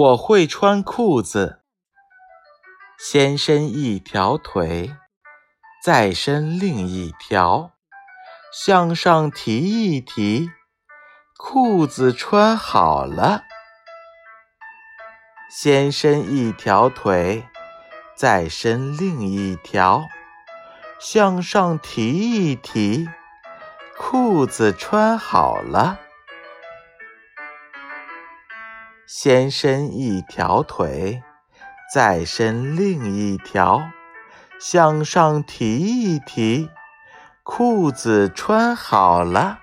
我会穿裤子，先伸一条腿，再伸另一条，向上提一提，裤子穿好了。先伸一条腿，再伸另一条，向上提一提，裤子穿好了。先伸一条腿再伸另一条向上提一提裤子穿好了。